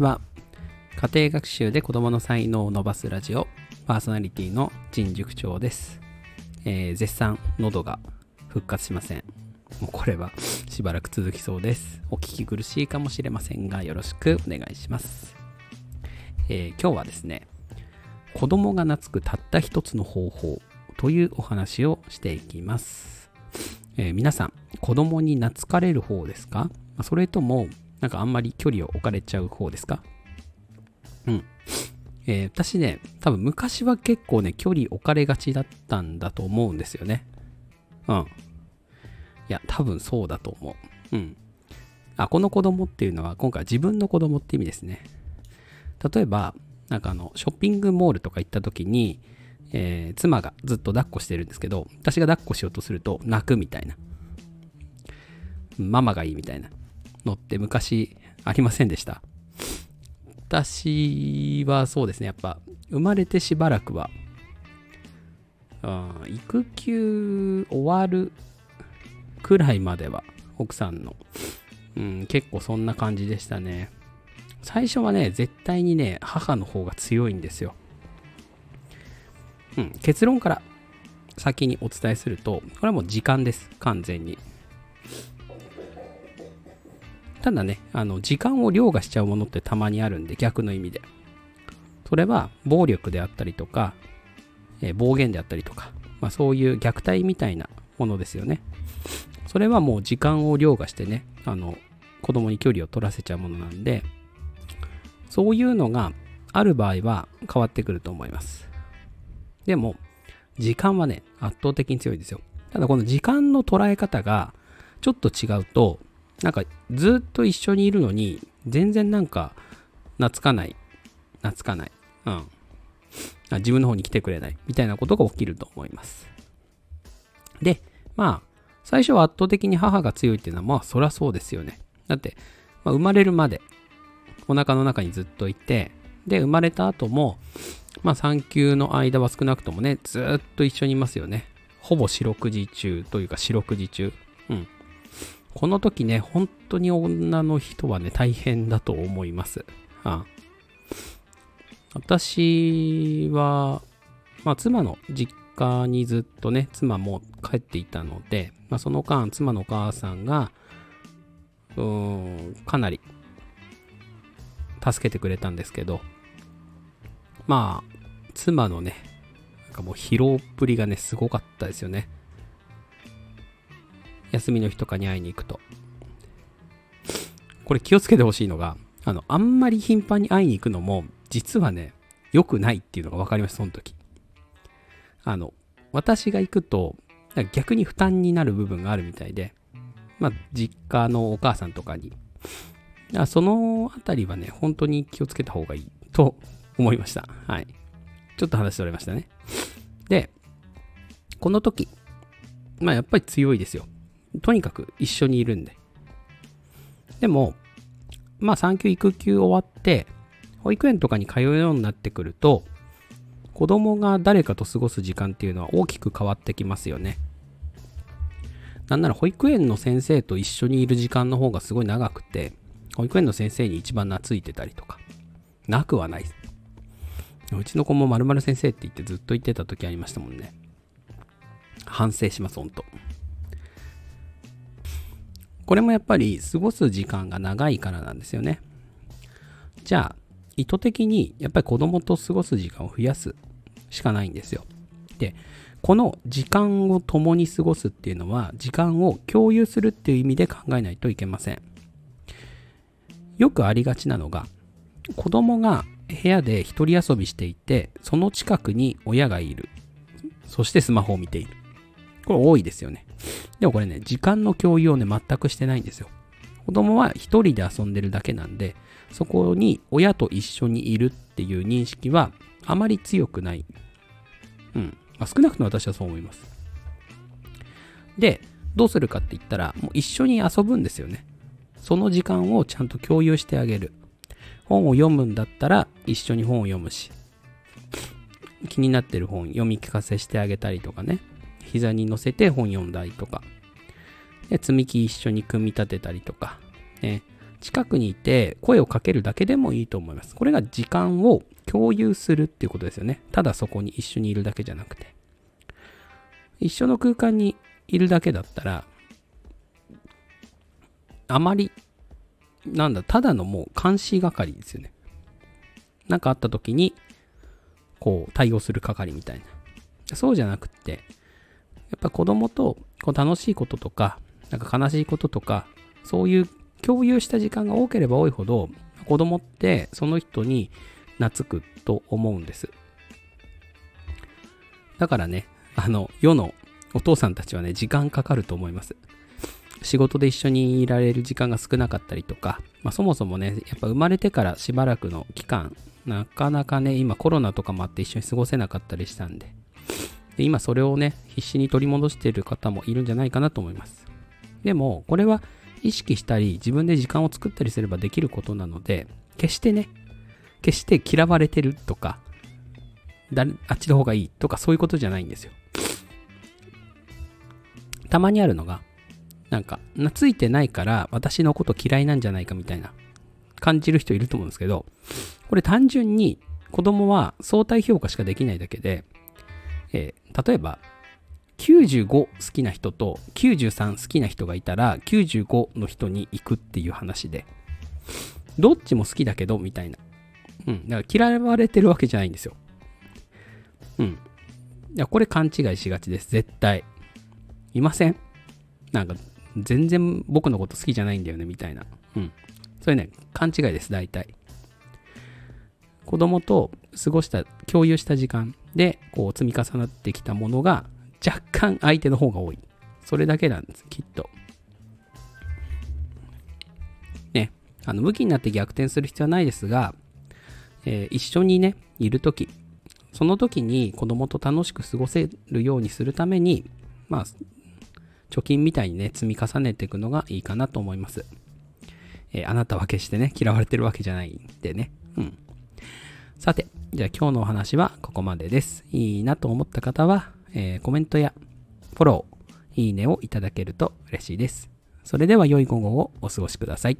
は。家庭学習で子供の才能を伸ばすラジオパーソナリティの陳塾長です、えー絶賛喉が復活しません。もうこれはしばらく続きそうです。お聞き苦しいかもしれませんがよろしくお願いします、えー今日はですね子供が懐くたった一つの方法というお話をしていきます、えー皆さん子供に懐かれる方ですか？まそれともなんかあんまり距離を置かれちゃう方ですか？うん。えー私ね、多分昔は結構ね、距離置かれがちだったんだと思うんですよね。うん。いや、多分そうだと思う。うん。あ、この子供っていうのは、今回自分の子供って意味ですね。例えば、なんかあの、ショッピングモールとか行った時に、えー妻がずっと抱っこしてるんですけど、私が抱っこしようとすると泣くみたいな。ママがいいみたいなのって昔ありませんでした私はそうですね、やっぱ生まれてしばらくは、うん育休終わるくらいまでは奥さんの、うん、結構そんな感じでしたね。最初はね、絶対にね、母の方が強いんですよ。うん、結論から先にお伝えすると、これはもう時間です、完全に。ただね、あの、時間を凌駕しちゃうものってたまにあるんで、逆の意味で。それは、暴力であったりとか、えー暴言であったりとか、まあそういう虐待みたいなものですよね。それはもう時間を凌駕してね、あの、子供に距離を取らせちゃうものなんで、そういうのがある場合は変わってくると思います。でも、時間はね、圧倒的に強いですよ。ただこの時間の捉え方がちょっと違うと、なんかずっと一緒にいるのに、全然なんか懐かない、懐かない、うん。自分の方に来てくれない、みたいなことが起きると思います。で、まあ、最初は圧倒的に母が強いっていうのは、まあ、そりゃそうですよね。だって、まあ、生まれるまで、お腹の中にずっといて、で、生まれた後も、まあ、産休の間は少なくともね、ずっと一緒にいますよね。ほぼ四六時中というか四六時中。うん。この時ね、本当に女の人はね、大変だと思います。ああ私は、まあ、妻の実家にずっとね、妻も帰っていたので、まあ、その間、妻のお母さんが、うーん、かなり、助けてくれたんですけど、まあ、妻のね、なんかもう疲労っぷりがね、すごかったですよね。休みの日とかに会いに行くと。これ気をつけてほしいのが、あの、あんまり頻繁に会いに行くのも、実はね、良くないっていうのが分かりました、その時。あの、私が行くと、逆に負担になる部分があるみたいで、まあ、実家のお母さんとかに。あそのあたりはね、本当に気をつけた方がいいと思いました。はい。ちょっと話それましたね。で、この時、まあやっぱり強いですよ。とにかく一緒にいるんで。でも、まあ産休育休終わって、保育園とかに通うようになってくると、子供が誰かと過ごす時間っていうのは大きく変わってきますよね。なんなら保育園の先生と一緒にいる時間の方がすごい長くて、保育園の先生に一番懐いてたりとか、なくはない。うちの子も〇〇先生って言ってずっと言ってた時ありましたもんね。反省します、ほんと。これもやっぱり過ごす時間が長いからなんですよね。じゃあ、意図的にやっぱり子供と過ごす時間を増やすしかないんですよ。で、この時間を共に過ごすっていうのは、時間を共有するっていう意味で考えないといけません。よくありがちなのが、子供が部屋で一人遊びしていて、その近くに親がいる。そしてスマホを見ている。これ多いですよね。でもこれね、時間の共有をね、全くしてないんですよ。子供は一人で遊んでるだけなんで、そこに親と一緒にいるっていう認識はあまり強くない。うん。まあ、少なくとも私はそう思います。で、どうするかって言ったら、もう一緒に遊ぶんですよね。その時間をちゃんと共有してあげる。本を読むんだったら一緒に本を読むし、気になってる本読み聞かせしてあげたりとかね。膝に乗せて本読んだりとか。で、積み木一緒に組み立てたりとか。ね。近くにいて声をかけるだけでもいいと思います。これが時間を共有するっていうことですよね。ただそこに一緒にいるだけじゃなくて。一緒の空間にいるだけだったら、あまり、なんだ、ただのもう監視係ですよね。なんかあった時に、こう、対応する係みたいな。そうじゃなくって、やっぱ子供とこう楽しいこととか、なんか悲しいこととか、そういう共有した時間が多ければ多いほど、子供ってその人に懐くと思うんです。だからね、あの、世のお父さんたちはね、時間かかると思います。仕事で一緒にいられる時間が少なかったりとか、まあ、そもそもね、やっぱ生まれてからしばらくの期間、なかなかね、今コロナとかもあって一緒に過ごせなかったりしたんで、で今それをね、必死に取り戻している方もいるんじゃないかなと思います。でも、これは意識したり、自分で時間を作ったりすればできることなので、決してね、決して嫌われてるとか、あっちの方がいいとかそういうことじゃないんですよ。たまにあるのが、なんか、懐いてないから私のこと嫌いなんじゃないかみたいな感じる人いると思うんですけど、これ単純に子供は相対評価しかできないだけで、えー、例えば、95好きな人と93好きな人がいたら95の人に行くっていう話でどっちも好きだけどみたいな。うん。だから嫌われてるわけじゃないんですよ。うん。いやこれ勘違いしがちです。絶対。いません。なんか全然僕のこと好きじゃないんだよねみたいな。うん。それね勘違いです大体。子供と過ごした共有した時間でこう積み重なってきたものが若干相手の方が多い。それだけなんです、きっと。ね、あの、武器になって逆転する必要はないですが、えー、一緒にね、いるとき、その時に子供と楽しく過ごせるようにするために、まあ、貯金みたいにね、積み重ねていくのがいいかなと思います。えー、あなたは決してね、嫌われてるわけじゃないんでね。うん。さて、じゃあ今日のお話はここまでです。いいなと思った方は、えー、コメントやフォロー、いいねをいただけると嬉しいです。それでは良い午後をお過ごしください。